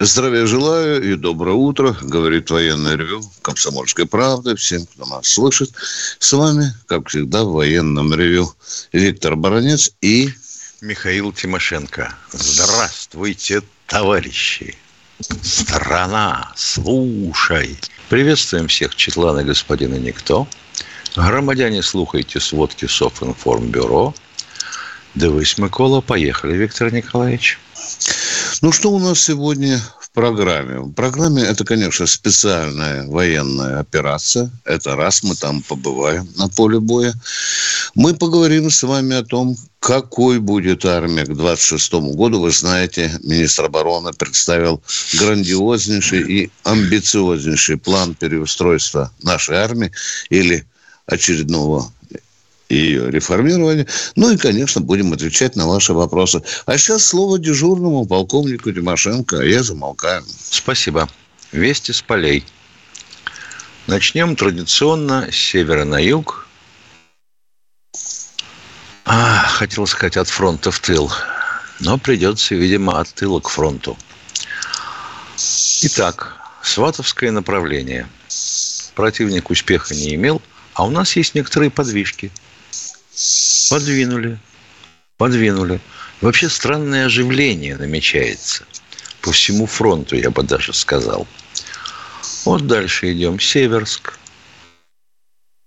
Здравия желаю и доброе утро, говорит военное ревю Комсомольской правды всем, кто нас слышит. С вами, как всегда, в военном ревю Виктор Баранец и... Михаил Тимошенко. Здравствуйте, товарищи. Страна, слушай. Приветствуем всех, Четлана господина Никто. Громадяне, слухайте сводки Софинформбюро. Дивись, Микола. Поехали, Виктор Николаевич. Ну, что у нас сегодня в программе? В программе это, конечно, специальная военная операция. Это раз мы там побываем на поле боя. Мы поговорим с вами о том, какой будет армия к 26 году. Вы знаете, министр обороны представил грандиознейший и амбициознейший план переустройства нашей армии или очередного ее реформирования. Ну и, конечно, будем отвечать на ваши вопросы. А сейчас слово дежурному полковнику Тимошенко, а я замолкаю. Спасибо. Вести с полей. Начнем традиционно с севера на юг. А, хотел сказать от фронта в тыл. Но придется, видимо, от тыла к фронту. Итак, Сватовское направление. Противник успеха не имел, а у нас есть некоторые подвижки – Подвинули. Подвинули. Вообще странное оживление намечается. По всему фронту, я бы даже сказал. Вот дальше идем. Северск.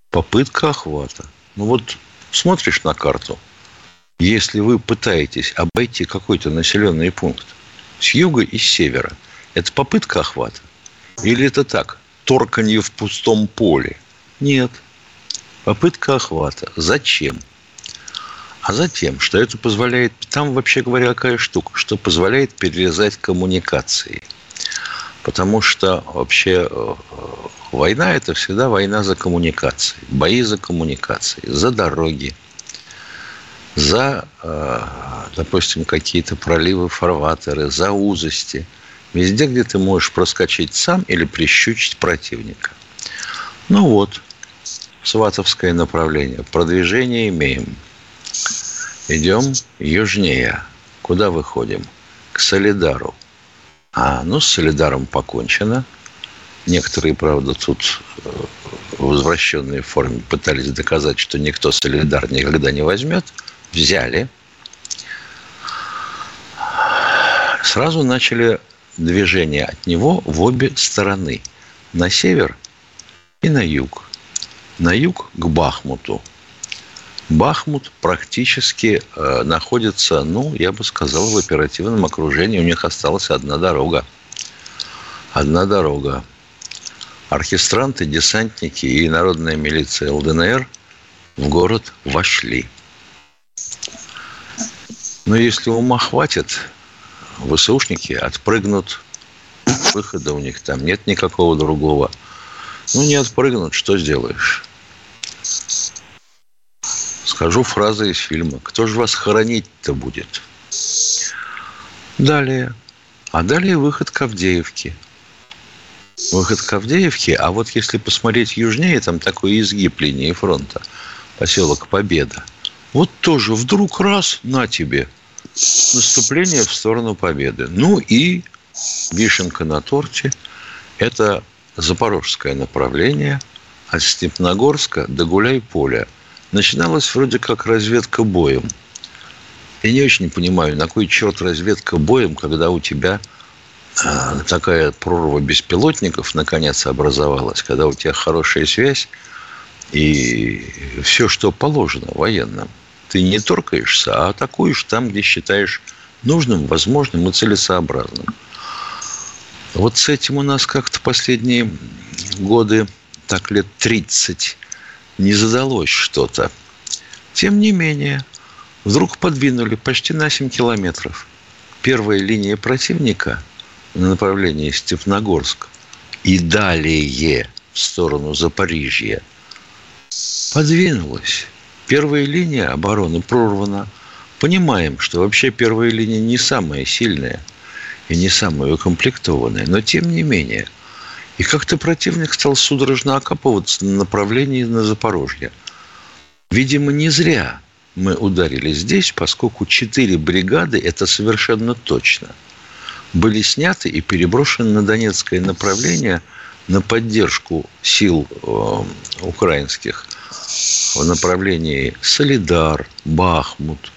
Попытка охвата. Ну вот смотришь на карту. Если вы пытаетесь обойти какой-то населенный пункт с юга и с севера, это попытка охвата? Или это так, торканье в пустом поле? Нет. Попытка охвата. Зачем? А затем, что это позволяет, там вообще говоря, какая штука, что позволяет перерезать коммуникации. Потому что вообще э, война – это всегда война за коммуникации, бои за коммуникации, за дороги, за, э, допустим, какие-то проливы, фарватеры, за узости. Везде, где ты можешь проскочить сам или прищучить противника. Ну вот, сватовское направление. Продвижение имеем – Идем южнее. Куда выходим? К Солидару. А, ну, с Солидаром покончено. Некоторые, правда, тут э, в возвращенной форме пытались доказать, что никто Солидар никогда не возьмет. Взяли. Сразу начали движение от него в обе стороны. На север и на юг. На юг к Бахмуту. Бахмут практически э, находится, ну, я бы сказал, в оперативном окружении. У них осталась одна дорога. Одна дорога. Оркестранты, десантники и народная милиция ЛДНР в город вошли. Но если ума хватит, ВСУшники отпрыгнут. Выхода у них там нет никакого другого. Ну, не отпрыгнут, что сделаешь? Скажу фразы из фильма. Кто же вас хоронить-то будет? Далее. А далее выход к Авдеевке. Выход к Авдеевке. А вот если посмотреть южнее, там такой изгиб линии фронта. Поселок Победа. Вот тоже вдруг раз на тебе. Наступление в сторону Победы. Ну и вишенка на торте. Это запорожское направление от Степногорска до Гуляй-Поля – начиналась вроде как разведка боем. Я не очень понимаю, на кой черт разведка боем, когда у тебя э, такая прорва беспилотников наконец образовалась, когда у тебя хорошая связь и все, что положено военным. Ты не торкаешься, а атакуешь там, где считаешь нужным, возможным и целесообразным. Вот с этим у нас как-то последние годы, так лет 30, не задалось что-то. Тем не менее, вдруг подвинули почти на 7 километров. Первая линия противника на направлении Степногорск и далее в сторону Запорижья подвинулась. Первая линия обороны прорвана. Понимаем, что вообще первая линия не самая сильная и не самая укомплектованная, но тем не менее. И как-то противник стал судорожно окапываться на направлении на Запорожье. Видимо, не зря мы ударили здесь, поскольку четыре бригады, это совершенно точно, были сняты и переброшены на Донецкое направление на поддержку сил э, украинских в направлении Солидар, Бахмут.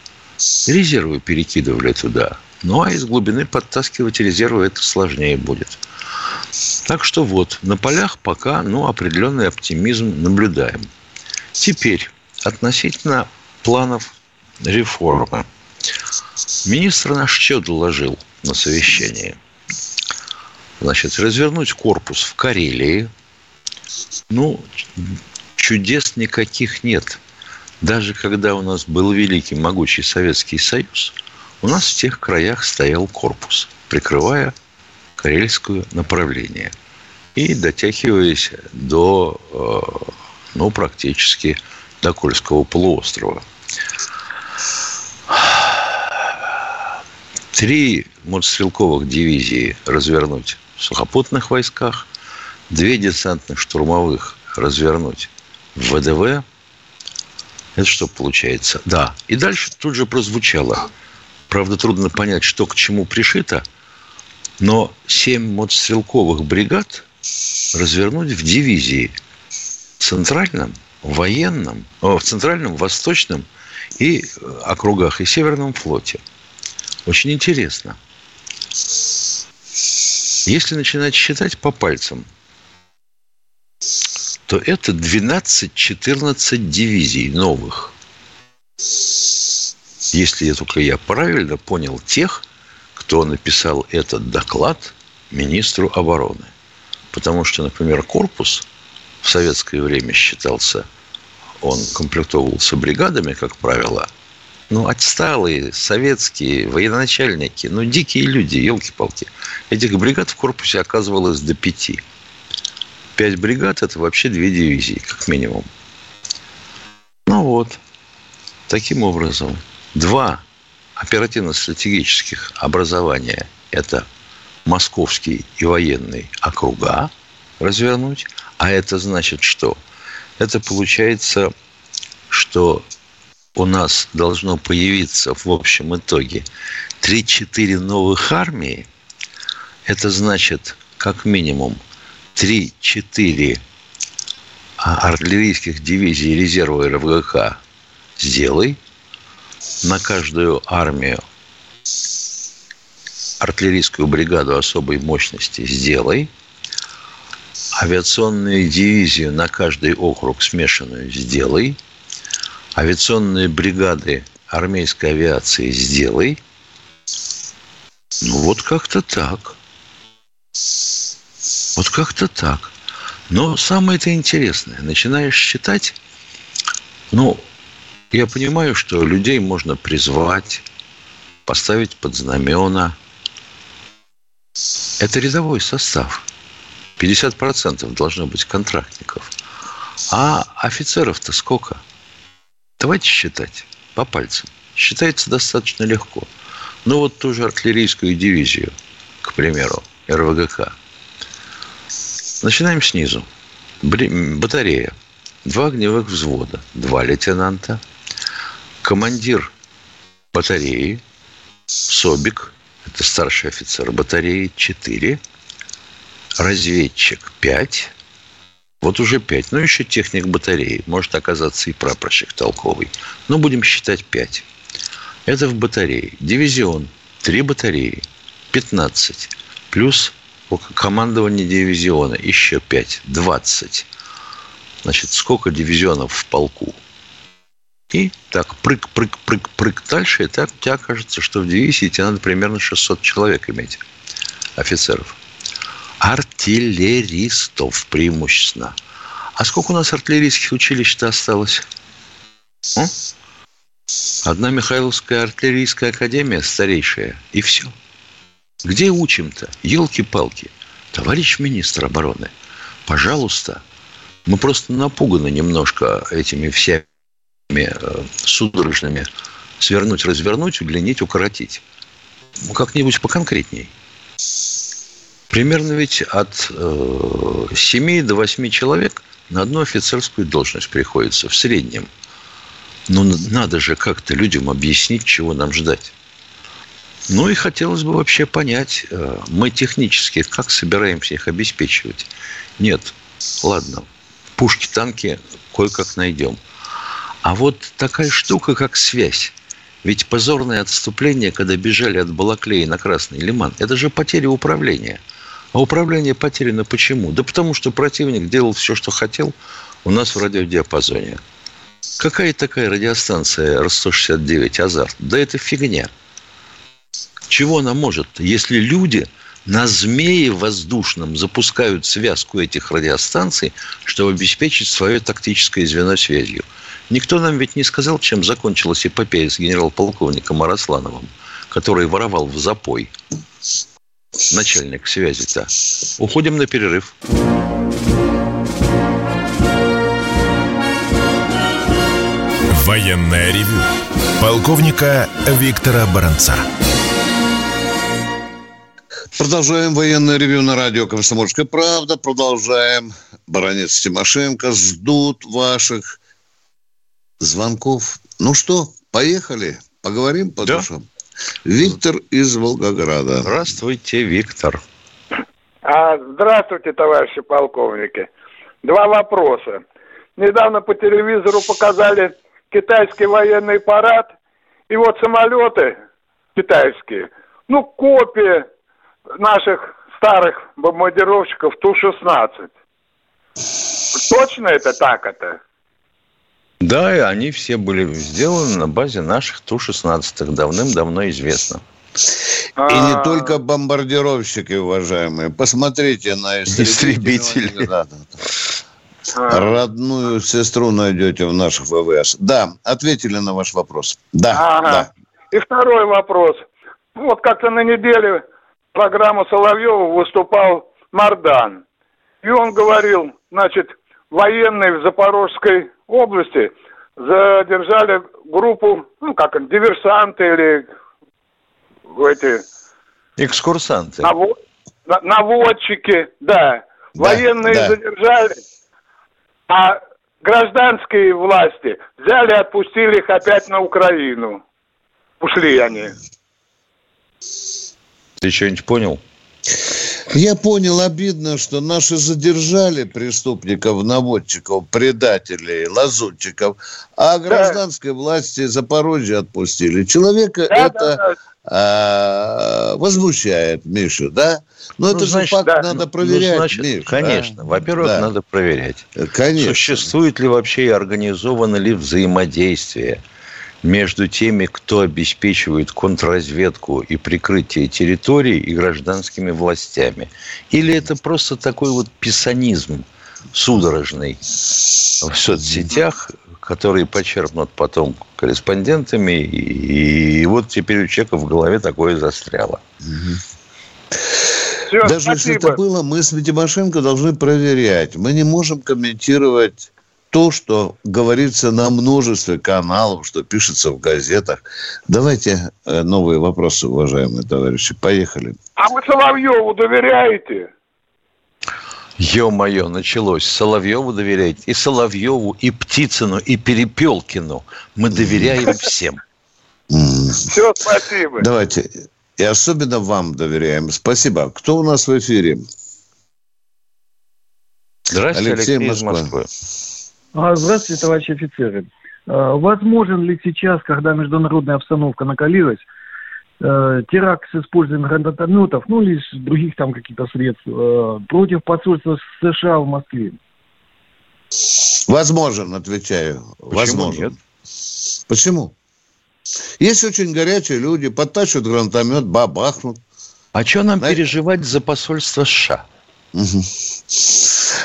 Резервы перекидывали туда. Ну, а из глубины подтаскивать резервы это сложнее будет. Так что вот, на полях пока ну, определенный оптимизм наблюдаем. Теперь относительно планов реформы. Министр наш что доложил на совещании? Значит, развернуть корпус в Карелии. Ну, чудес никаких нет. Даже когда у нас был великий, могучий Советский Союз, у нас в тех краях стоял корпус, прикрывая карельское направление и дотягиваясь до, э, ну, практически до Кольского полуострова. Три мотострелковых дивизии развернуть в сухопутных войсках, две десантных штурмовых развернуть в ВДВ. Это что получается? Да. И дальше тут же прозвучало. Правда, трудно понять, что к чему пришито, но семь мотострелковых бригад развернуть в дивизии центральном военном, в центральном, восточном и округах и Северном флоте. Очень интересно. Если начинать считать по пальцам, то это 12-14 дивизий новых. Если я только я правильно понял тех, кто написал этот доклад министру обороны. Потому что, например, корпус в советское время считался, он комплектовывался бригадами, как правило, ну, отсталые советские военачальники, ну, дикие люди, елки-палки. Этих бригад в корпусе оказывалось до пяти. Пять бригад – это вообще две дивизии, как минимум. Ну вот, таким образом, два оперативно-стратегических образования – это московский и военный округа развернуть. А это значит что? Это получается, что у нас должно появиться в общем итоге 3-4 новых армии. Это значит, как минимум, 3-4 артиллерийских дивизий резерва РВГК сделай. На каждую армию артиллерийскую бригаду особой мощности сделай. Авиационную дивизию на каждый округ смешанную сделай. Авиационные бригады армейской авиации сделай. Ну, вот как-то так. Вот как-то так. Но самое это интересное, начинаешь считать, ну, я понимаю, что людей можно призвать, поставить под знамена. Это рядовой состав. 50% должно быть контрактников. А офицеров-то сколько? Давайте считать по пальцам. Считается достаточно легко. Ну, вот ту же артиллерийскую дивизию, к примеру, РВГК – Начинаем снизу. Батарея. Два огневых взвода. Два лейтенанта. Командир батареи. Собик. Это старший офицер батареи. Четыре. Разведчик. Пять. Вот уже пять. Ну, еще техник батареи. Может оказаться и прапорщик толковый. Но будем считать пять. Это в батарее. Дивизион. Три батареи. Пятнадцать. Плюс командование дивизиона еще 5, 20. Значит, сколько дивизионов в полку? И так прыг, прыг, прыг, прыг дальше, и так у тебя кажется, что в дивизии тебе надо примерно 600 человек иметь, офицеров. Артиллеристов преимущественно. А сколько у нас артиллерийских училищ-то осталось? М? Одна Михайловская артиллерийская академия старейшая, и все. Где учим-то? Елки-палки. Товарищ министр обороны, пожалуйста, мы просто напуганы немножко этими всеми э, судорожными свернуть, развернуть, удлинить, укоротить. Ну, как-нибудь поконкретней. Примерно ведь от э, 7 до 8 человек на одну офицерскую должность приходится в среднем. Ну, надо же как-то людям объяснить, чего нам ждать. Ну и хотелось бы вообще понять, э, мы технически как собираемся их обеспечивать. Нет, ладно, пушки, танки кое-как найдем. А вот такая штука, как связь. Ведь позорное отступление, когда бежали от Балаклеи на Красный Лиман, это же потеря управления. А управление потеряно почему? Да потому что противник делал все, что хотел у нас в радиодиапазоне. Какая такая радиостанция РС-169 «Азарт»? Да это фигня. Чего она может, если люди на змее воздушном запускают связку этих радиостанций, чтобы обеспечить свое тактическое звено связью? Никто нам ведь не сказал, чем закончилась эпопея с генерал-полковником Араслановым, который воровал в запой. Начальник связи-то. Уходим на перерыв. Военная ревю. Полковника Виктора Баранца. Продолжаем военное ревю на радио «Комсомольская правда». Продолжаем. Баранец Тимошенко ждут ваших звонков. Ну что, поехали, поговорим по да. душам. Виктор из Волгограда. Здравствуйте, Виктор. А, здравствуйте, товарищи полковники. Два вопроса. Недавно по телевизору показали китайский военный парад, и вот самолеты китайские, ну, копия наших старых бомбардировщиков Ту-16. Точно это так это? Да, и они все были сделаны на базе наших Ту-16, давным-давно известно. И не а. только бомбардировщики, уважаемые. Посмотрите на истребители. А. Родную сестру найдете в наших ВВС. Да, ответили на ваш вопрос. Да, ага. да. И второй вопрос. Вот как-то на неделе программу Соловьева выступал Мардан. И он говорил, значит, военные в Запорожской области задержали группу, ну, как диверсанты или эти... Экскурсанты. Навод, наводчики, да. да Военные да. задержали, а гражданские власти взяли отпустили их опять на Украину. Ушли они. Ты что-нибудь понял? Я понял, обидно, что наши задержали преступников, наводчиков, предателей, лазутчиков, а гражданской да. власти Запорожье отпустили. Человека да, это да, да. А, возмущает, Миша, да? Но ну, это значит, же факт да. надо ну, проверять, ну, значит, Миша. Конечно. Да? Во-первых, да. надо проверять. Конечно. Существует ли вообще и организовано ли взаимодействие – между теми, кто обеспечивает контрразведку и прикрытие территорий и гражданскими властями? Или это просто такой вот писанизм судорожный в соцсетях, который почерпнут потом корреспондентами, и, и вот теперь у человека в голове такое застряло. Все, Даже спасибо. если это было, мы с Тимошенко должны проверять. Мы не можем комментировать то, что говорится на множестве каналов, что пишется в газетах. Давайте э, новые вопросы, уважаемые товарищи. Поехали. А вы Соловьеву доверяете? Ё-моё, началось. Соловьеву доверяете. И Соловьеву, и Птицыну, и Перепелкину. Мы доверяем всем. Все, спасибо. Давайте. И особенно вам доверяем. Спасибо. Кто у нас в эфире? Здравствуйте, Алексей, Алексей из Москвы. А, здравствуйте, товарищи офицеры. А, возможен ли сейчас, когда международная обстановка накалилась, э, теракт с использованием гранатометов, ну или других там каких-то средств, э, против посольства США в Москве? Возможен, отвечаю. Почему Возможен. нет? Почему? Есть очень горячие люди, подтащат гранатомет, бабахнут. А что нам Знаете? переживать за посольство США? Угу.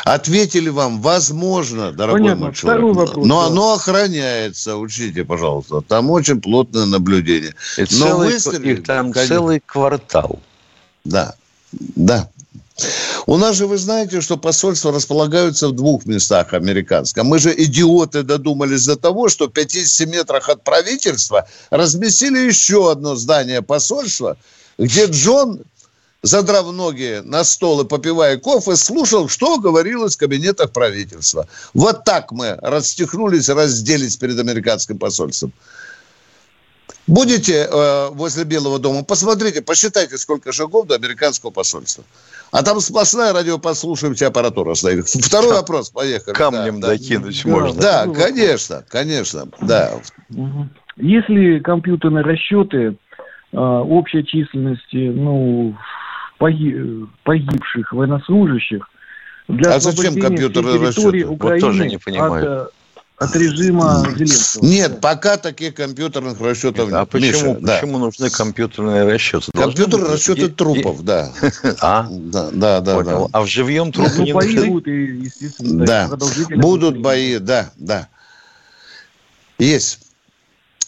Ответили вам, возможно, дорогой Понятно. мой человек. Вопрос, но да. оно охраняется, учите, пожалуйста. Там очень плотное наблюдение. И но целый, выстрелили, их там конечно. целый квартал. да, да. У нас же, вы знаете, что посольства располагаются в двух местах американском. Мы же идиоты додумались до того, что в 50 метрах от правительства разместили еще одно здание посольства, где Джон, задрав ноги на стол и попивая кофе, слушал, что говорилось в кабинетах правительства. Вот так мы расстихнулись, разделись перед американским посольством. Будете э, возле Белого дома, посмотрите, посчитайте, сколько шагов до американского посольства. А там сплошная радиопослушивающая аппаратура стоит. Второй вопрос, поехали. Камнем да, докинуть да. можно. Да, конечно, конечно, да. Если компьютерные расчеты э, общей численности, ну, погибших военнослужащих для а зачем компьютерные расчеты? Украины вот тоже не понимаю. От, от режима Зеленского. Нет, пока таких компьютерных расчетов нет. А почему, Миша, почему да. нужны компьютерные расчеты? Компьютерные расчеты и, трупов, и... да. А? Да, да, да, да. А в живьем трупы ну, не нужны? Будут, естественно, да. Будут бои, да, да. Есть.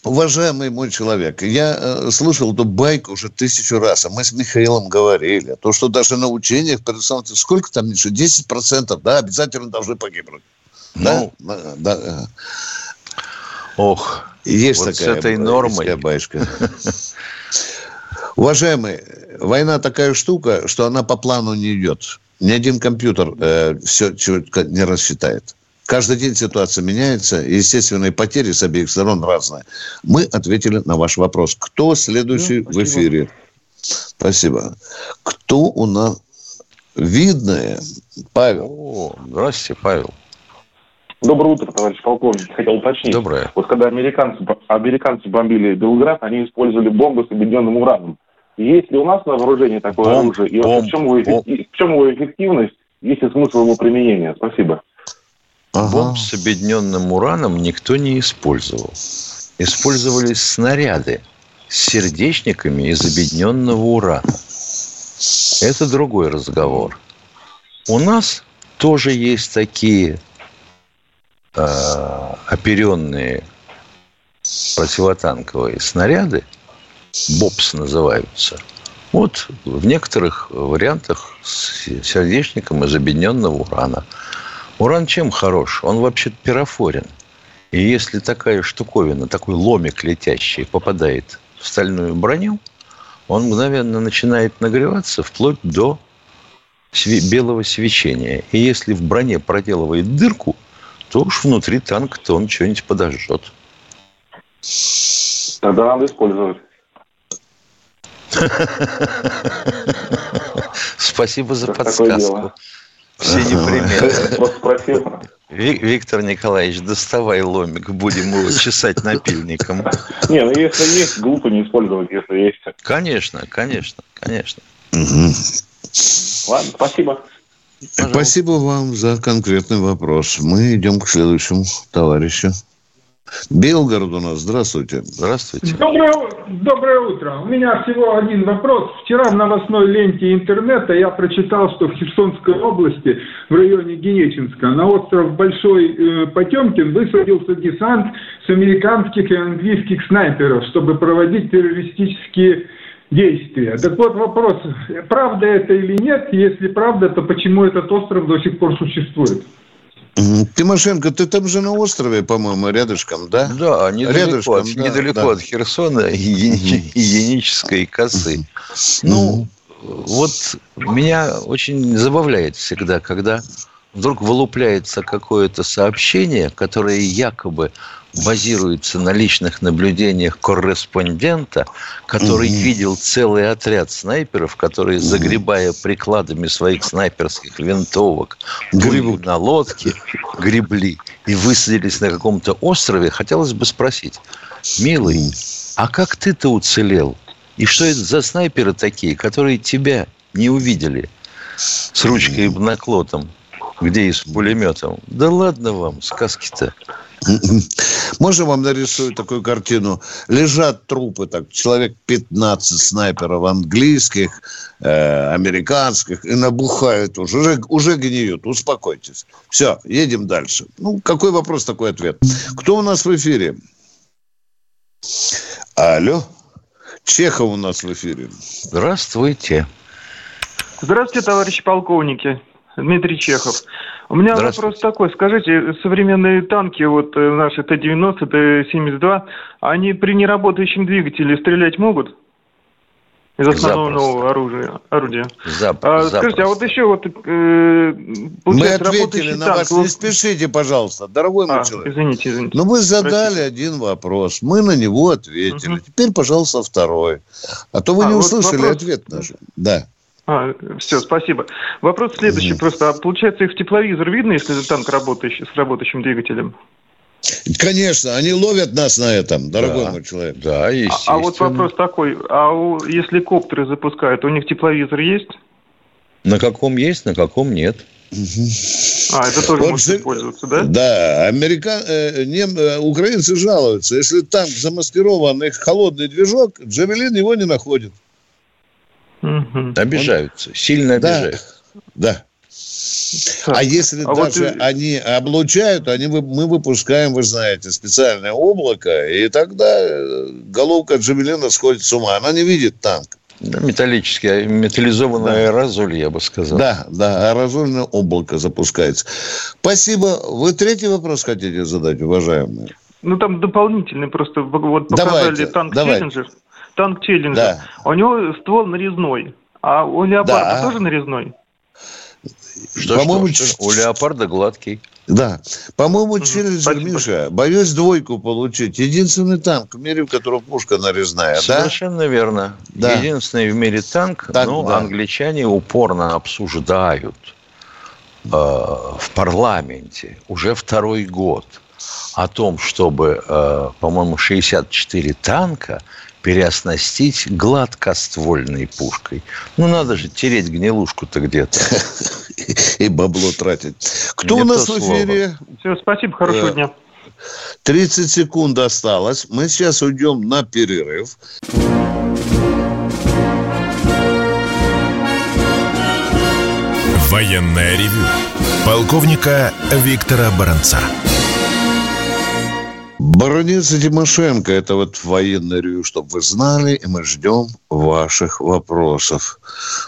Уважаемый мой человек, я э, слышал эту байку уже тысячу раз, а мы с Михаилом говорили, то, что даже на учениях, сколько там, Миша, 10%, да, обязательно должны погибнуть. Ну, да? да. Ох, есть вот такая с этой нормой. Байшка. Уважаемый, война такая штука, что она по плану не идет. Ни один компьютер э, все четко не рассчитает. Каждый день ситуация меняется, и естественные потери с обеих сторон разные. Мы ответили на ваш вопрос. Кто следующий ну, в эфире? Спасибо. Кто у нас? Видное. Павел. О, здравствуйте, Павел. Доброе утро, товарищ полковник. Хотел уточнить. Доброе. Вот когда американцы, американцы бомбили Белград, они использовали бомбы с объединенным ураном. Есть ли у нас на вооружении такое бомб, оружие? И бомб, в, чем его, бомб. в чем его эффективность? Есть ли смысл его применения? Спасибо. Ага. Бомб с объединенным ураном никто не использовал. Использовались снаряды с сердечниками из объединенного урана. Это другой разговор. У нас тоже есть такие э, оперенные противотанковые снаряды, БОПС называются, вот в некоторых вариантах с сердечником из объединенного урана. Уран чем хорош? Он вообще пирофорен. И если такая штуковина, такой ломик летящий попадает в стальную броню, он мгновенно начинает нагреваться вплоть до белого свечения. И если в броне проделывает дырку, то уж внутри танка-то он что-нибудь подожжет. Тогда надо использовать. Спасибо за подсказку. Все непременно. Виктор Николаевич, доставай ломик, будем его чесать напильником. Не, ну если есть, глупо не использовать, если есть. Конечно, конечно, конечно. Ладно, спасибо. Пожалуйста. Спасибо вам за конкретный вопрос. Мы идем к следующему товарищу. Белгород у нас. Здравствуйте. Здравствуйте. Доброе, доброе утро. У меня всего один вопрос. Вчера в новостной ленте интернета я прочитал, что в Херсонской области, в районе Генечинска, на остров Большой э, Потемкин высадился десант с американских и английских снайперов, чтобы проводить террористические действия. Так вот вопрос, правда это или нет? Если правда, то почему этот остров до сих пор существует? Тимошенко, ты там же на острове, по-моему, рядышком, да? Да, недалеко, рядышком, от, да, недалеко да. от Херсона и Енической косы. Ну, вот меня очень забавляет всегда, когда вдруг вылупляется какое-то сообщение, которое якобы базируется на личных наблюдениях корреспондента, который угу. видел целый отряд снайперов, которые, угу. загребая прикладами своих снайперских винтовок, гребли на лодке, гребли и высадились на каком-то острове, хотелось бы спросить, милый, а как ты-то уцелел? И что это за снайперы такие, которые тебя не увидели с ручкой и бнаклотом? Где и с пулеметом? Да ладно вам, сказки-то. Можно вам нарисую такую картину? Лежат трупы, так, человек 15 снайперов английских, э, американских, и набухают уже, уже, уже гниют. Успокойтесь. Все, едем дальше. Ну, какой вопрос, такой ответ. Кто у нас в эфире? Алло. Чехов у нас в эфире. Здравствуйте. Здравствуйте, товарищи полковники. Дмитрий Чехов. У меня вопрос такой. Скажите, современные танки, вот э, наши Т-90, Т-72, они при неработающем двигателе стрелять могут? Из основного Запросто. оружия, орудия. Зап, а, скажите, а вот еще вот... Э, мы ответили на танк, вас. Не спешите, пожалуйста, дорогой мой а, человек. Извините, извините. Ну, вы задали Простите. один вопрос, мы на него ответили. Угу. Теперь, пожалуйста, второй. А то вы а, не услышали вот вопрос... ответ наш. Да. А, все, спасибо. Вопрос следующий. Просто, а получается, их в тепловизор видно, если это танк работающий, с работающим двигателем? Конечно, они ловят нас на этом, дорогой да. мой человек. Да, естественно. А, а вот вопрос такой, а у, если коптеры запускают, у них тепловизор есть? На каком есть, на каком нет. А, это тоже вот, может использоваться, да? Да, американ... э, нем... Э, украинцы жалуются. Если танк замаскирован, их холодный движок, Джавелин его не находит. Угу. Обижаются, Он... сильно обижаются. Да, да. А если а даже вот... они облучают, они, мы выпускаем, вы знаете, специальное облако, и тогда э, головка Джавелина сходит с ума. Она не видит танк. Да, металлический, а металлизованный да. аэрозоль, я бы сказал. Да, да, аэрозольное облако запускается. Спасибо. Вы третий вопрос хотите задать, уважаемые? Ну, там дополнительный просто. Вот показали давайте, танк давайте. Челленджер. Танк Челленджер. Да. У него ствол нарезной. А у Леопарда да. тоже нарезной? Что, По-моему, что, что? У леопарда гладкий. Да. По-моему, Челленджер, Миша, боюсь двойку получить. Единственный танк в мире, у которого пушка нарезная, Совершенно да? верно. Да. Единственный в мире танк, танк но да. англичане упорно обсуждают э, в парламенте уже второй год о том, чтобы, э, по-моему, 64 танка переоснастить гладкоствольной пушкой. Ну, надо же тереть гнилушку-то где-то. И бабло тратить. Кто у нас в эфире? Все, спасибо, хорошего дня. 30 секунд осталось. Мы сейчас уйдем на перерыв. Военная ревю. Полковника Виктора Баранца. Баронец и Тимошенко – это вот военный ревю, чтобы вы знали, и мы ждем ваших вопросов.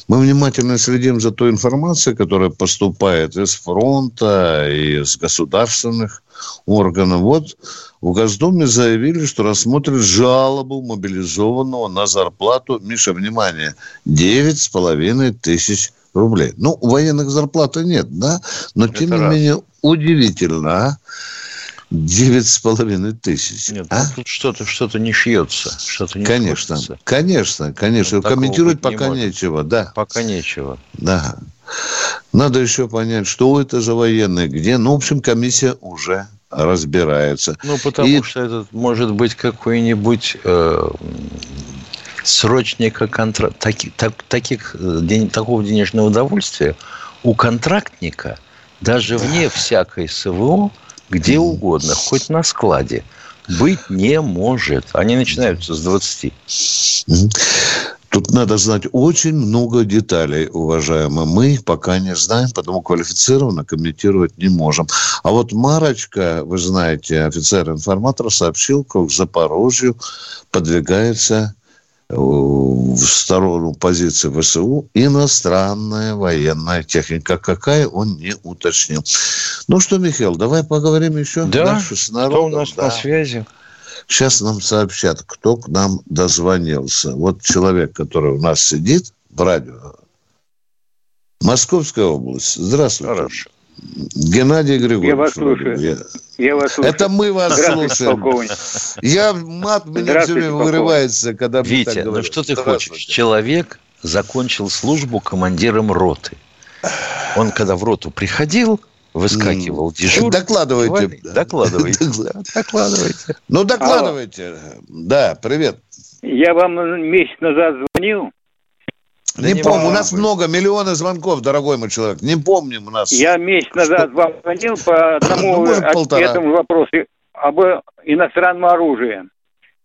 Мы внимательно следим за той информацией, которая поступает из фронта, и из государственных органов. Вот в Госдуме заявили, что рассмотрят жалобу мобилизованного на зарплату, Миша, внимание, 9,5 тысяч рублей. Ну, у военных зарплаты нет, да? Но, тем это не раз. менее, удивительно, а? Девять с половиной тысяч. Нет, а? тут что-то что не шьется. Что-то не конечно, шьется. конечно, конечно. Ну, Комментировать пока не нечего, да. Пока нечего. Да. Надо еще понять, что это за военные, где. Ну, в общем, комиссия уже разбирается. Ну, потому И... что это может быть какой-нибудь э, срочника контракт. Таки, так, таких, э, день, такого денежного удовольствия у контрактника даже вне всякой СВО где угодно, хоть на складе, быть не может. Они начинаются с 20. Тут надо знать очень много деталей, уважаемые. Мы пока не знаем, потому квалифицированно комментировать не можем. А вот Марочка, вы знаете, офицер-информатор сообщил, как в Запорожью подвигается в сторону позиции ВСУ иностранная военная техника. Какая, он не уточнил. Ну что, Михаил, давай поговорим еще да? дальше с народом. Кто у нас да. на связи? Сейчас нам сообщат, кто к нам дозвонился. Вот человек, который у нас сидит в радио. Московская область. Здравствуйте. Хорошо. Геннадий Григорьевич. Я вас слушаю. Я, я вас слушаю. Это мы вас слушаем. Я мат меня все время вырывается, когда Витя, так ну что ты хочешь? Человек закончил службу командиром роты. Он, когда в роту приходил, выскакивал дежурный. Докладывайте. Докладывайте. Докладывайте. Ну, докладывайте. Да, привет. Я вам месяц назад звонил да не, не помню, у нас быть. много, миллионы звонков, дорогой мой человек. Не помним у нас. Я месяц назад что... вам звонил по одному ну, этому вопросу об иностранном оружии.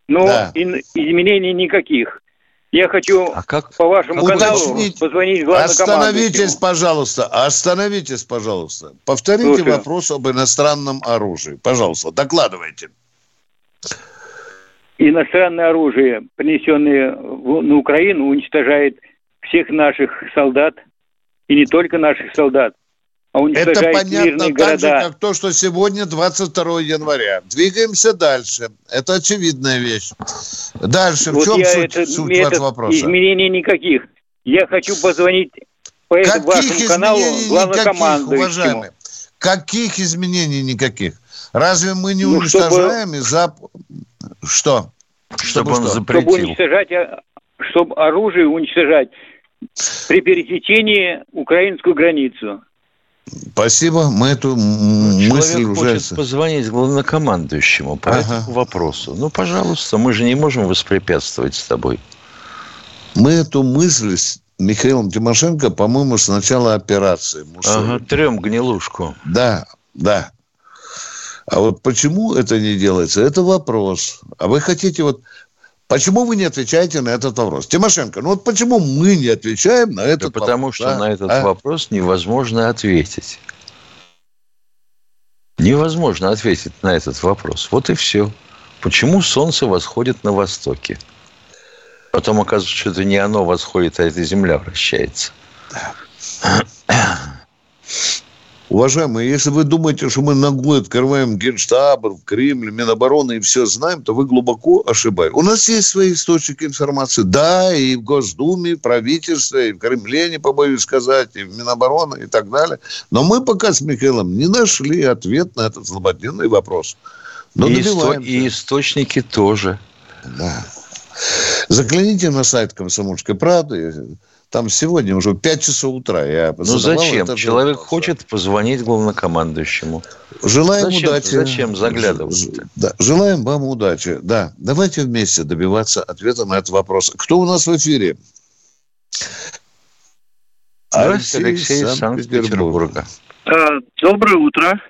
Но да. изменений никаких. Я хочу а как, по вашему как каналу уточнить? позвонить Остановитесь, пожалуйста, остановитесь, пожалуйста. Повторите Слушаю. вопрос об иностранном оружии. Пожалуйста, докладывайте. Иностранное оружие, принесенное на Украину, уничтожает всех наших солдат, и не только наших солдат, а уничтожает Это понятно так города. же, как то, что сегодня 22 января. Двигаемся дальше. Это очевидная вещь. Дальше. Вот в чем суть, это, суть вашего вопроса? Изменений никаких. Я хочу позвонить по этому вашему каналу главнокомандующему. Каких изменений никаких? Разве мы не ну, уничтожаем чтобы... из-за... Что? Чтобы, чтобы он что? запретил. Чтобы уничтожать, а, чтобы оружие уничтожать при пересечении украинскую границу. Спасибо, мы эту Человек мысль уже... хочет позвонить главнокомандующему по ага. этому вопросу. Ну, пожалуйста, мы же не можем воспрепятствовать с тобой. Мы эту мысль с Михаилом Тимошенко, по-моему, с начала операции. Ага, трем гнилушку. Да, да. А вот почему это не делается, это вопрос. А вы хотите вот... Почему вы не отвечаете на этот вопрос? Тимошенко, ну вот почему мы не отвечаем на этот да вопрос? Потому что да? на этот а? вопрос невозможно ответить. Невозможно ответить на этот вопрос. Вот и все. Почему солнце восходит на востоке? Потом оказывается, что это не оно восходит, а эта земля вращается. Уважаемые, если вы думаете, что мы ногой открываем Генштаб, Кремль, Минобороны и все знаем, то вы глубоко ошибаетесь. У нас есть свои источники информации. Да, и в Госдуме, и в правительстве, и в Кремле, не побоюсь сказать, и в Минобороны и так далее. Но мы пока с Михаилом не нашли ответ на этот злободневный вопрос. Но и, исто- и источники тоже. Да. Загляните на сайт «Комсомольской правды». Там сегодня уже 5 часов утра. Я ну зачем? Человек вопрос. хочет позвонить главнокомандующему. Желаем зачем, удачи. Зачем заглядывать? Да, желаем вам удачи. Да, давайте вместе добиваться ответа на этот вопрос. Кто у нас в эфире? Алексей, Алексей из Санкт-Петербурга. Санкт Доброе утро.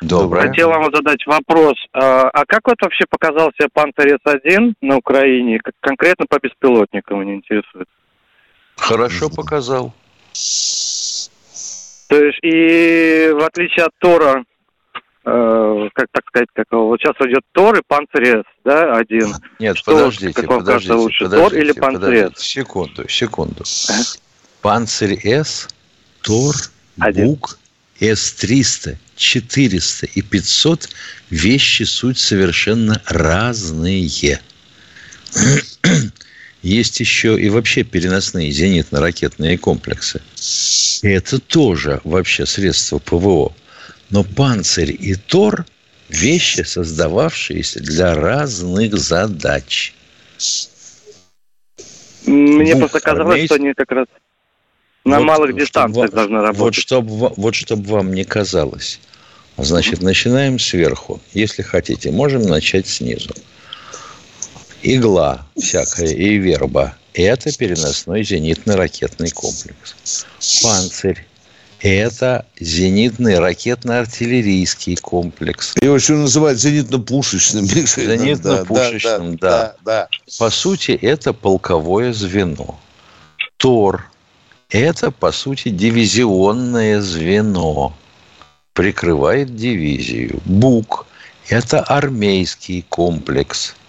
Доброе. Хотел вам задать вопрос. А, а как вот вообще показался Пантерец-1 на Украине, конкретно по беспилотникам, меня интересует? Хорошо показал. То есть и в отличие от Тора, э, как так сказать, как вот сейчас идет Тор и Панцирец, да, один. Нет, Что, подождите, как вам подождите, кажется, лучше, подождите, Тор или Панцирец? Секунду, секунду. Панцирь С, Тор, один. Бук, С-300, 400 и 500 вещи суть совершенно разные. Есть еще и вообще переносные зенитно-ракетные комплексы. И это тоже вообще средство ПВО. Но «Панцирь» и «Тор» – вещи, создававшиеся для разных задач. Мне Двух просто казалось, армейств... что они как раз на вот, малых дистанциях должны работать. Вот чтобы, вот чтобы вам не казалось. Значит, начинаем сверху. Если хотите, можем начать снизу игла всякая и верба – это переносной зенитно-ракетный комплекс. Панцирь – это зенитный ракетно-артиллерийский комплекс. Его еще называют зенитно-пушечным. Зенитно-пушечным, да, да, да, да. По сути, это полковое звено. ТОР – это, по сути, дивизионное звено. Прикрывает дивизию. БУК – это армейский комплекс –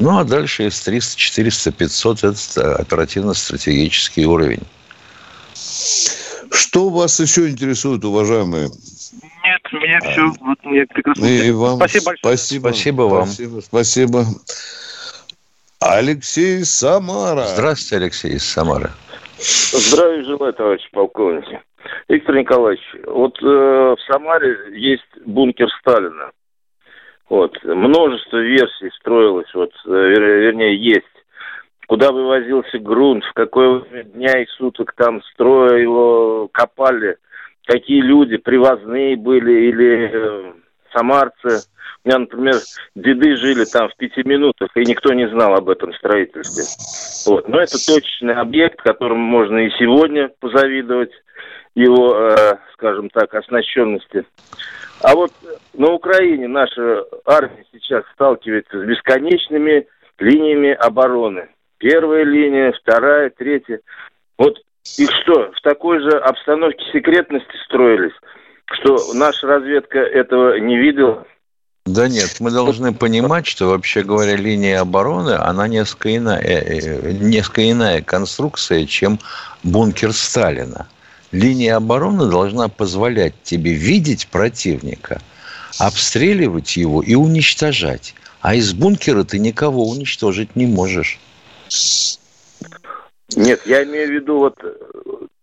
ну, а дальше из 300, 400, 500 – это оперативно-стратегический уровень. Что вас еще интересует, уважаемые? Нет, у меня все. Вот я прекрасно. И вам спасибо большое. Спасибо, спасибо вам. Спасибо, спасибо. Алексей Самара. Здравствуйте, Алексей из Самары. Здравия желаю, товарищ полковник. Виктор Николаевич, вот э, в Самаре есть бункер Сталина. Вот. Множество версий строилось, вот, э, вернее, есть. Куда вывозился грунт, в какое дня и суток там строя его копали, какие люди, привозные были или э, самарцы. У меня, например, деды жили там в пяти минутах, и никто не знал об этом строительстве. Вот. Но это точечный объект, которому можно и сегодня позавидовать его, э, скажем так, оснащенности. А вот на Украине наша армия сейчас сталкивается с бесконечными линиями обороны. Первая линия, вторая, третья. Вот их что, в такой же обстановке секретности строились, что наша разведка этого не видела? Да нет, мы должны понимать, что вообще говоря, линия обороны, она несколько иная, э, э, несколько иная конструкция, чем бункер Сталина. Линия обороны должна позволять тебе видеть противника, обстреливать его и уничтожать. А из бункера ты никого уничтожить не можешь. Нет, я имею в виду вот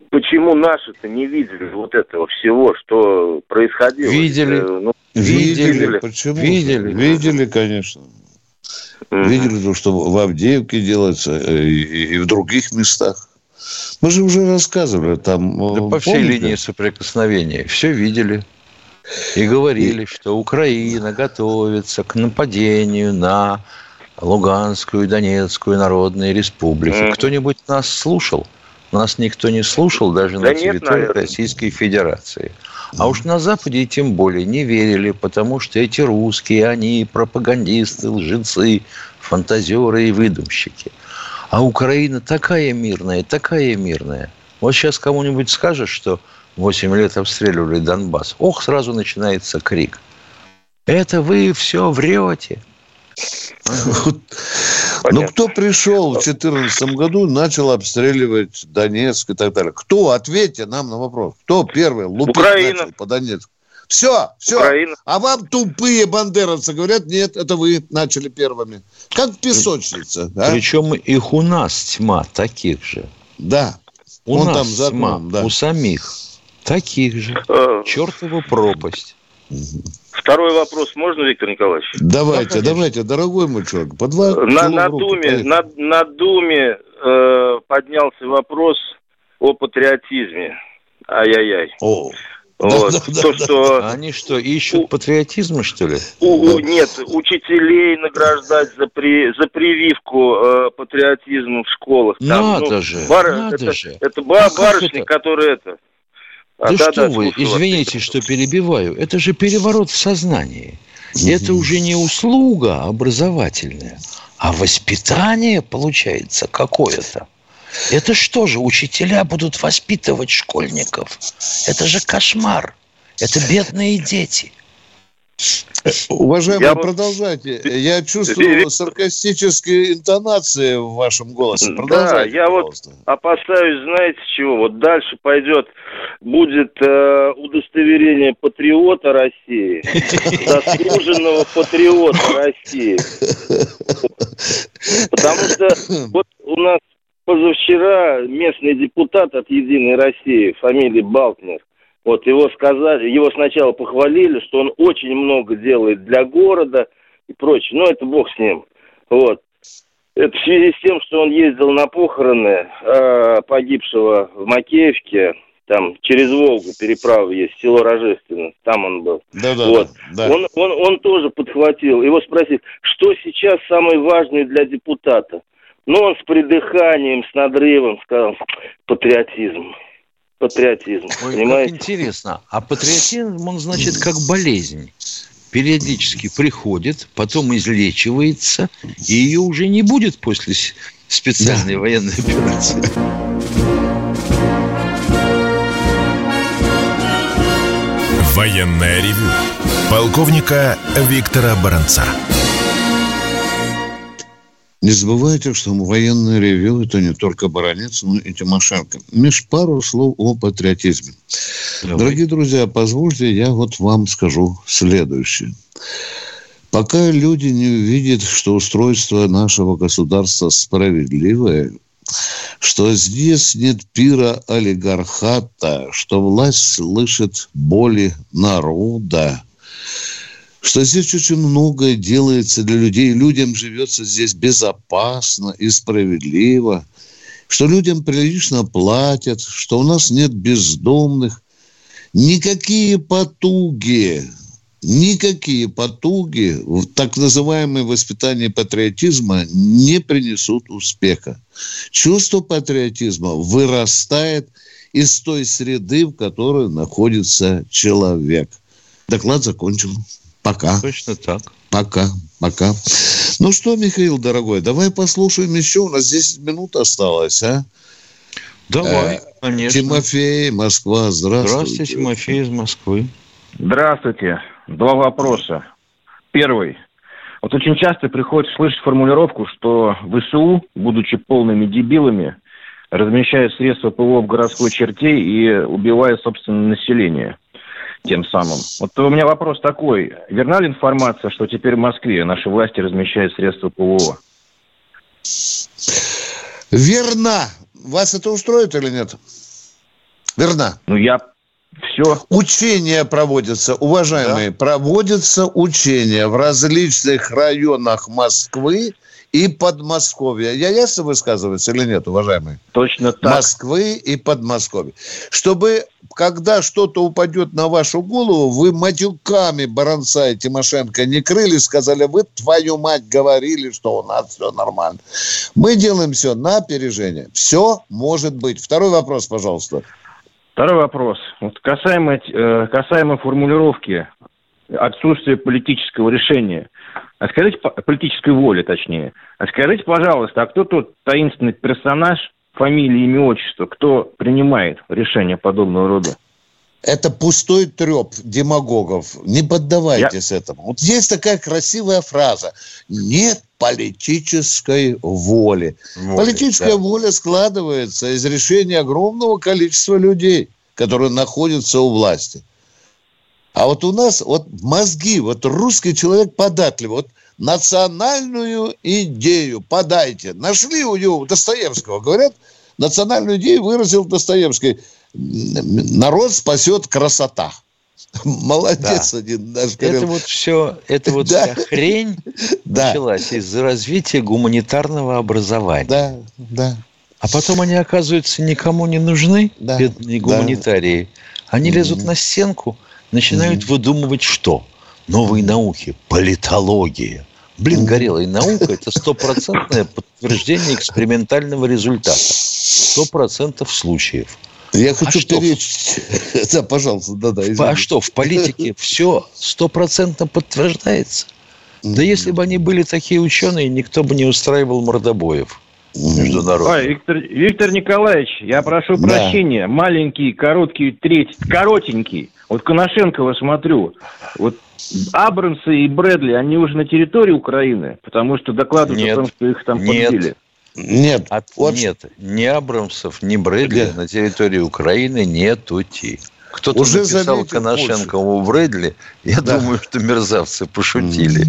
почему наши-то не видели вот этого всего, что происходило? Видели. Э, ну, видели. видели. Почему? Видели. Видели, конечно. Угу. Видели то, что в Авдеевке делается э, и, и в других местах. Мы же уже рассказывали там. Да по всей линии соприкосновения. Все видели. И говорили, и... что Украина готовится к нападению на Луганскую и Донецкую народные республики. Mm. Кто-нибудь нас слушал? Нас никто не слушал даже да на территории нет, Российской Федерации. А уж на Западе тем более не верили, потому что эти русские, они пропагандисты, лжецы, фантазеры и выдумщики. А Украина такая мирная, такая мирная. Вот сейчас кому-нибудь скажешь, что 8 лет обстреливали Донбасс, ох, сразу начинается крик. Это вы все врете. Ну, кто пришел в 2014 году, начал обстреливать Донецк и так далее? Кто? Ответьте нам на вопрос. Кто первый лупить Украина. начал по Донецку? Все, все. Украина. А вам тупые бандеровцы говорят, нет, это вы начали первыми. Как песочница. А? Причем их у нас тьма таких же. Да. У Он нас там за тьма, да. у самих таких же. Э. Чертова пропасть. Второй вопрос можно, Виктор Николаевич? Давайте, да, давайте, дорогой мой человек. По два на, на Думе, на, на Думе э, поднялся вопрос о патриотизме. Ай-яй-яй. О. Вот. Да, да, То, да, что... А они что, ищут у... патриотизма, что ли? У, нет, учителей награждать за, при... за прививку э, патриотизма в школах. Там, надо ну, же, бар... надо это, же. Это ба- барышни, это? которые это... А, да, да что да, вы, извините, что перебиваю. Это же переворот в сознании. И это уже не услуга образовательная, а воспитание получается какое-то. Это что же, учителя будут воспитывать школьников? Это же кошмар. Это бедные дети. Уважаемый, я продолжайте. Вот... Я чувствую саркастические интонации в вашем голосе. Продолжайте, да, я пожалуйста. вот опасаюсь, знаете чего? Вот дальше пойдет, будет э, удостоверение патриота России, заслуженного патриота России. Потому что вот у нас позавчера местный депутат от «Единой России», фамилия Балтнер, вот его сказали, его сначала похвалили, что он очень много делает для города и прочее. Но это бог с ним. Вот. Это в связи с тем, что он ездил на похороны э, погибшего в Макеевке, там через Волгу переправа есть, село Рожественно, там он был. Да, да, вот. да, Он, он, он тоже подхватил. Его спросили, что сейчас самое важное для депутата? Ну, он с придыханием, с надрывом сказал, патриотизм патриотизм. Ой, понимаете? Как интересно. А патриотизм, он значит как болезнь. Периодически приходит, потом излечивается, и ее уже не будет после специальной да. военной операции. Военная ревю. Полковника Виктора Баранца. Не забывайте, что военное ревю – это не только Баранец, но и Тимошенко. Меж пару слов о патриотизме. Давай. Дорогие друзья, позвольте, я вот вам скажу следующее. Пока люди не увидят, что устройство нашего государства справедливое, что здесь нет пира олигархата, что власть слышит боли народа, что здесь очень многое делается для людей. Людям живется здесь безопасно и справедливо, что людям прилично платят, что у нас нет бездомных. Никакие потуги, никакие потуги в так называемое воспитание патриотизма не принесут успеха. Чувство патриотизма вырастает из той среды, в которой находится человек. Доклад закончен. Пока. Точно так. Пока. Пока. Ну что, Михаил, дорогой, давай послушаем еще. У нас 10 минут осталось, а? Давай, э, конечно. Тимофей, Москва, здравствуйте. Здравствуйте, Тимофей из Москвы. Здравствуйте. Два вопроса. Первый. Вот очень часто приходится слышать формулировку, что ВСУ, будучи полными дебилами, размещают средства ПВО в городской черте и убивают, собственно, население тем самым. Вот у меня вопрос такой. Верна ли информация, что теперь в Москве наши власти размещают средства ПВО? Верна. Вас это устроит или нет? Верна. Ну, я все. Учения проводятся, уважаемые, да? проводятся учения в различных районах Москвы и Подмосковья. Я ясно высказываюсь или нет, уважаемые? Точно так. Москвы и Подмосковья. Чтобы, когда что-то упадет на вашу голову, вы матюками Баранца и Тимошенко не крыли, сказали, вы, твою мать, говорили, что у нас все нормально. Мы делаем все на опережение. Все может быть. Второй вопрос, пожалуйста. Второй вопрос. Вот касаемо, э, касаемо формулировки отсутствия политического решения. А скажите, политической воли, точнее. А скажите, пожалуйста, а кто тот таинственный персонаж, фамилия, имя, отчество, кто принимает решения подобного рода? Это пустой треп демагогов. Не поддавайтесь Я... этому. Вот есть такая красивая фраза. Нет политической воли. воли Политическая да. воля складывается из решения огромного количества людей, которые находятся у власти. А вот у нас вот мозги, вот русский человек податливый, вот национальную идею подайте. Нашли у него Достоевского, говорят, национальную идею выразил Достоевский. Народ спасет красота. Молодец да. один наш Это вот все, это вот да. вся хрень да. началась из-за развития гуманитарного образования. Да, да. А потом они, оказываются, никому не нужны, да. бедные гуманитарии. Да. Они лезут на стенку, начинают mm выдумывать что? Новые науки, политология. Блин, горелая наука – это стопроцентное подтверждение экспериментального результата. Сто процентов случаев. Я хочу а перечить. Да, пожалуйста, да-да. А что, в политике все стопроцентно подтверждается? Да если бы они были такие ученые, никто бы не устраивал мордобоев международных. Ой, Виктор, Виктор Николаевич, я прошу да. прощения. Маленький, короткий треть, коротенький. Вот Коношенкова смотрю. Вот Абрамсы и Брэдли, они уже на территории Украины, потому что докладывают нет, о том, что их там нет, подбили. Нет, От, вот... нет, ни Абрамсов, ни Брэдли Где? на территории Украины нету. Кто-то Уже написал Коношенкову Брэдли. Я да. думаю, что мерзавцы пошутили.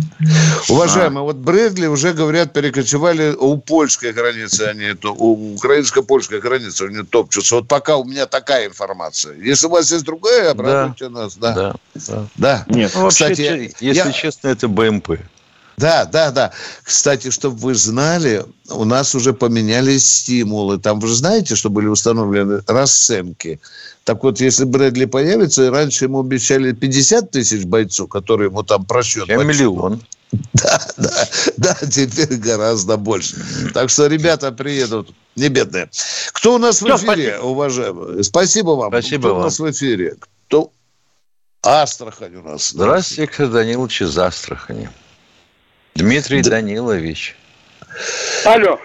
Уважаемые, а. вот Брэдли уже, говорят, перекочевали у польской границы, они то у украинско-польской границы они топчутся. Вот пока у меня такая информация. Если у вас есть другая, обрадуйте да. нас. Да. Да. да. да. Нет, ну, Кстати, вообще, если я... честно, это БМП. Да, да, да. Кстати, чтобы вы знали, у нас уже поменялись стимулы. Там, вы же знаете, что были установлены расценки. Так вот, если Брэдли появится, раньше ему обещали 50 тысяч бойцов, которые ему там просчет. миллион. Да, да, да, теперь гораздо больше. Так что ребята приедут, не бедные. Кто у нас в эфире, спасибо. уважаемые? Спасибо вам. Спасибо Кто вам. у нас в эфире? Кто? Астрахань у нас. Здравствуйте, Виктор Данилович из Астрахани. Дмитрий да. Данилович. Алло.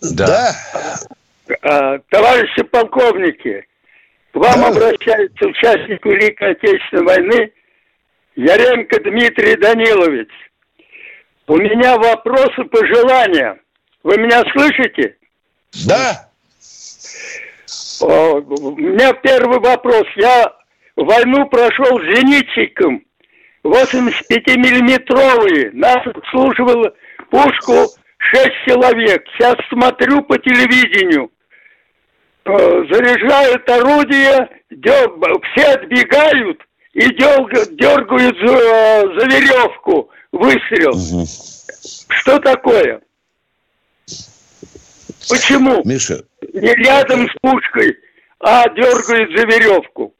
Да. да. А, товарищи полковники, к вам да. обращается участник Великой Отечественной войны Яренко Дмитрий Данилович. У меня вопросы, пожелания. Вы меня слышите? Да. О, у меня первый вопрос. Я войну прошел зенитчиком 85-миллиметровые. Нас обслуживала пушку 6 человек. Сейчас смотрю по телевидению. Э, заряжают орудие, все отбегают и дергают за, за веревку. Выстрел. Угу. Что такое? Почему? Миша. Не рядом с пушкой, а дергают за веревку.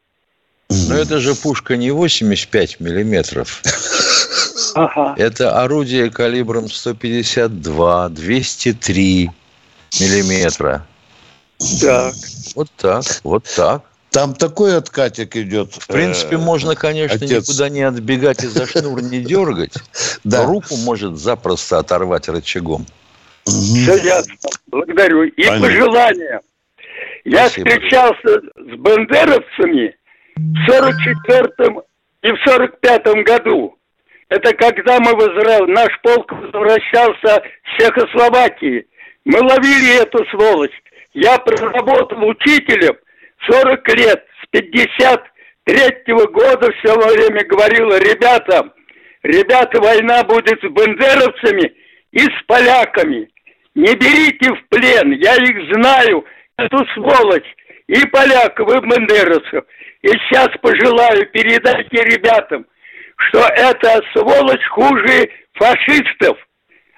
Но это же пушка не 85 миллиметров. Ага. Это орудие калибром 152, 203 миллиметра. Так. Вот так, вот так. Там такой откатик идет. В принципе, э, можно, конечно, отец. никуда не отбегать и за шнур не дергать. Да. Руку может запросто оторвать рычагом. Все ясно. Благодарю. И Понятно. пожелания. Я встречался с бандеровцами в 44-м и в 45-м году. Это когда мы возра... наш полк возвращался с Чехословакии. Мы ловили эту сволочь. Я проработал учителем 40 лет, с 53 года все время говорил ребятам, ребята, война будет с бандеровцами и с поляками. Не берите в плен, я их знаю, эту сволочь, и поляков, и бандеровцев. И сейчас пожелаю, передайте ребятам, что эта сволочь хуже фашистов.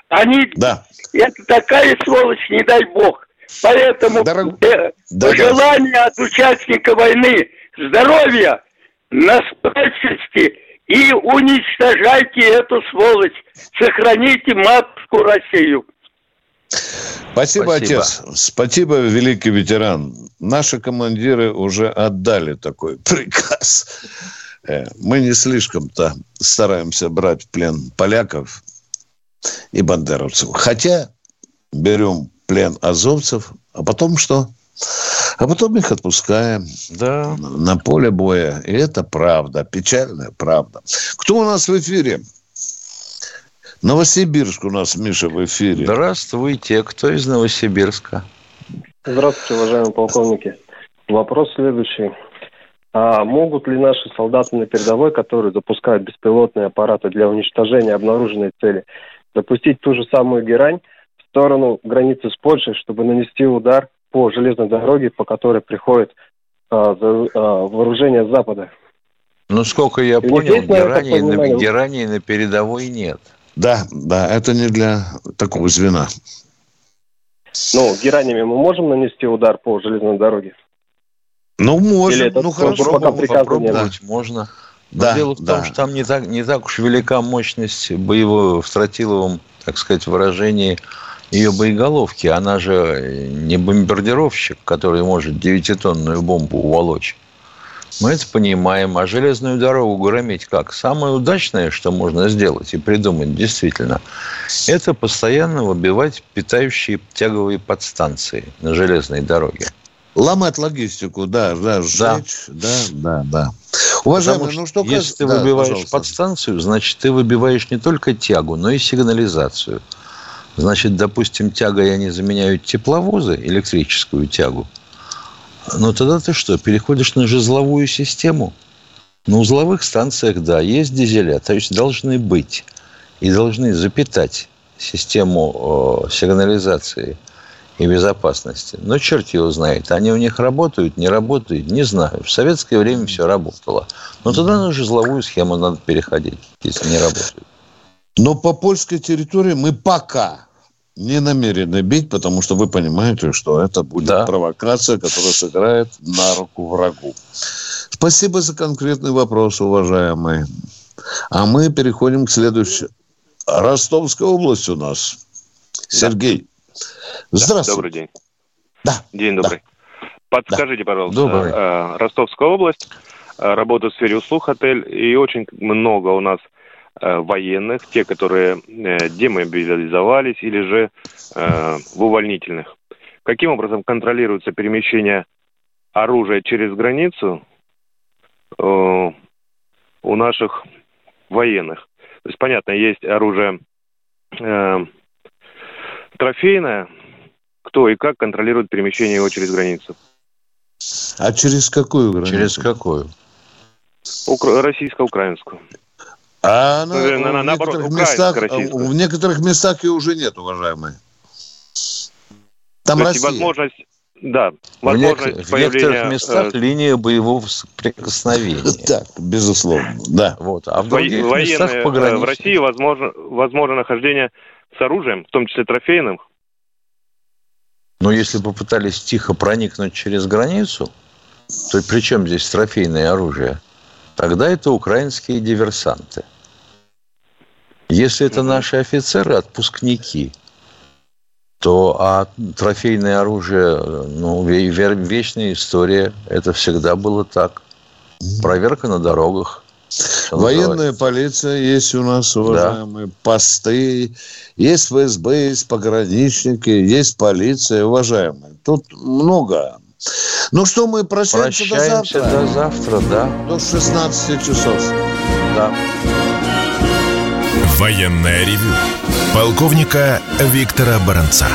Они... Да. Это такая сволочь, не дай бог. Поэтому Дорог... э, да, пожелание да. от участника войны здоровья, настойчивости и уничтожайте эту сволочь. Сохраните матку Россию. Спасибо, Спасибо, отец. Спасибо, великий ветеран. Наши командиры уже отдали такой приказ. Э, мы не слишком-то стараемся брать в плен поляков и бандеровцев. Хотя берем плен азовцев, а потом что? А потом их отпускаем да. на поле боя. И это правда, печальная правда. Кто у нас в эфире? Новосибирск у нас, Миша, в эфире. Здравствуйте. Кто из Новосибирска? Здравствуйте, уважаемые полковники. Вопрос следующий. А могут ли наши солдаты на передовой, которые запускают беспилотные аппараты для уничтожения обнаруженной цели, запустить ту же самую герань в сторону границы с Польшей, чтобы нанести удар по железной дороге, по которой приходит а, за, а, вооружение с Запада? Ну, сколько я понял, герани, на, герани на передовой нет. Да, да, это не для такого звена. Ну, геранями мы можем нанести удар по железной дороге? Ну, можно. это ну, хорошо, пока попробовать можно. Но да, дело в да. том, что там не так, не так уж велика мощность боевого в стратиловом, так сказать, выражении ее боеголовки. Она же не бомбардировщик, который может девятитонную бомбу уволочь. Мы это понимаем. А железную дорогу громить как? Самое удачное, что можно сделать и придумать действительно, это постоянно выбивать питающие тяговые подстанции на железной дороге. Ломать логистику, да, да, сжечь, да, да, да. да. Уважаемый, ну что Если ты да, выбиваешь пожалуйста. подстанцию, значит, ты выбиваешь не только тягу, но и сигнализацию. Значит, допустим, тягой они заменяют тепловозы, электрическую тягу – но тогда ты что, переходишь на жезловую систему? На узловых станциях, да, есть дизеля, то есть должны быть и должны запитать систему э, сигнализации и безопасности. Но черт его знает, они у них работают, не работают, не знаю. В советское время все работало. Но тогда на жезловую схему надо переходить, если не работает. Но по польской территории мы пока не намерены бить, потому что вы понимаете, что это будет да. провокация, которая сыграет на руку врагу. Спасибо за конкретный вопрос, уважаемые. А мы переходим к следующему. Ростовская область у нас. Сергей. Да. Здравствуйте. Добрый день. Да. День добрый. Да. Подскажите, да. пожалуйста, добрый. Э, Ростовская область, э, работаю в сфере услуг, отель, и очень много у нас военных, те, которые э, демобилизовались или же э, в увольнительных. Каким образом контролируется перемещение оружия через границу у наших военных? То есть, понятно, есть оружие трофейное, кто и как контролирует перемещение его через границу. А через какую границу? Через какую? Укра- российско-украинскую. А ну, на, на, в, наоборот, некоторых местах, в некоторых местах ее уже нет, уважаемые. Там То Россия. возможность, да, возможность в, появления... В некоторых местах э... линия боевого соприкосновения. Так, безусловно, да. Вот. А в других Военные, местах э, В России возможно, возможно нахождение с оружием, в том числе трофейным. Но если попытались тихо проникнуть через границу, то при чем здесь трофейное оружие? Тогда это украинские диверсанты. Если это наши офицеры, отпускники, то а трофейное оружие, ну, вечная история, это всегда было так. Проверка на дорогах. Военная полиция есть у нас, уважаемые, да. посты, есть ФСБ, есть пограничники, есть полиция, уважаемые. Тут много ну что, мы прощаемся, прощаемся до завтра. до завтра, да. До 16 часов. Да. Военная ревю. Полковника Виктора Баранца.